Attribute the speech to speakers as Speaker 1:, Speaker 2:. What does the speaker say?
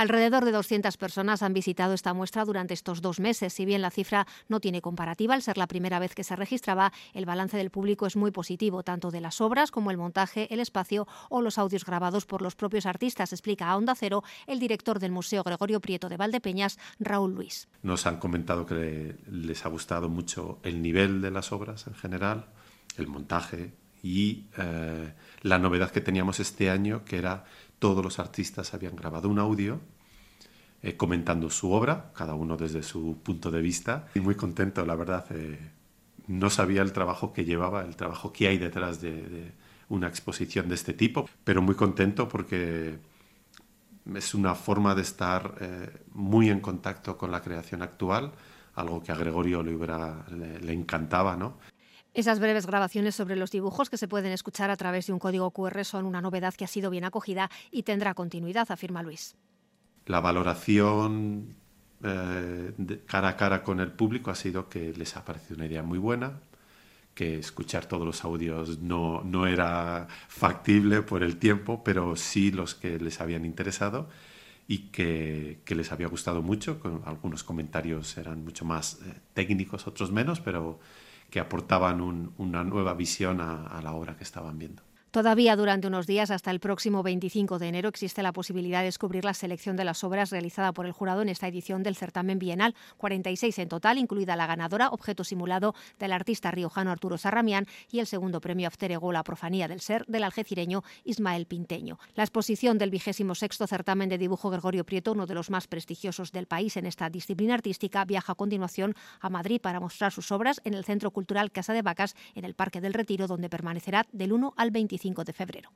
Speaker 1: Alrededor de 200 personas han visitado esta muestra durante estos dos meses. Si bien la cifra no tiene comparativa, al ser la primera vez que se registraba, el balance del público es muy positivo, tanto de las obras como el montaje, el espacio o los audios grabados por los propios artistas, explica a Onda Cero el director del Museo Gregorio Prieto de Valdepeñas, Raúl Luis.
Speaker 2: Nos han comentado que les ha gustado mucho el nivel de las obras en general, el montaje y eh, la novedad que teníamos este año, que era todos los artistas habían grabado un audio eh, comentando su obra, cada uno desde su punto de vista. Y muy contento, la verdad. Eh, no sabía el trabajo que llevaba, el trabajo que hay detrás de, una exposición de este tipo, pero muy contento porque es una forma de estar muy en contacto con la creación actual, algo que a Gregorio le encantaba, ¿no?
Speaker 1: Esas breves grabaciones sobre los dibujos que se pueden escuchar a través de un código QR son una novedad que ha sido bien acogida y tendrá continuidad, afirma Luis
Speaker 2: la valoración eh, cara a cara con el público ha sido que les ha parecido una idea muy buena, que escuchar todos los audios no, no era factible por el tiempo, pero sí los que les habían interesado y que, que les había gustado mucho. Algunos comentarios eran mucho más eh, técnicos, otros menos, pero que aportaban una nueva visión a la obra que estaban viendo.
Speaker 1: Todavía durante unos días, hasta el próximo 25 de enero, existe la posibilidad de descubrir la selección de las obras realizada por el jurado en esta edición del certamen bienal, 46 en total, incluida la ganadora, objeto simulado del artista riojano Arturo Sarramián y el segundo premio After Ego, la profanía del ser, del algecireño Ismael Pinteño. La exposición del vigésimo sexto certamen de dibujo Gregorio Prieto, uno de los más prestigiosos del país en esta disciplina artística, viaja a continuación a Madrid para mostrar sus obras en el Centro Cultural Casa de Vacas, en el Parque del Retiro, donde permanecerá del 1 al 25 de febrero.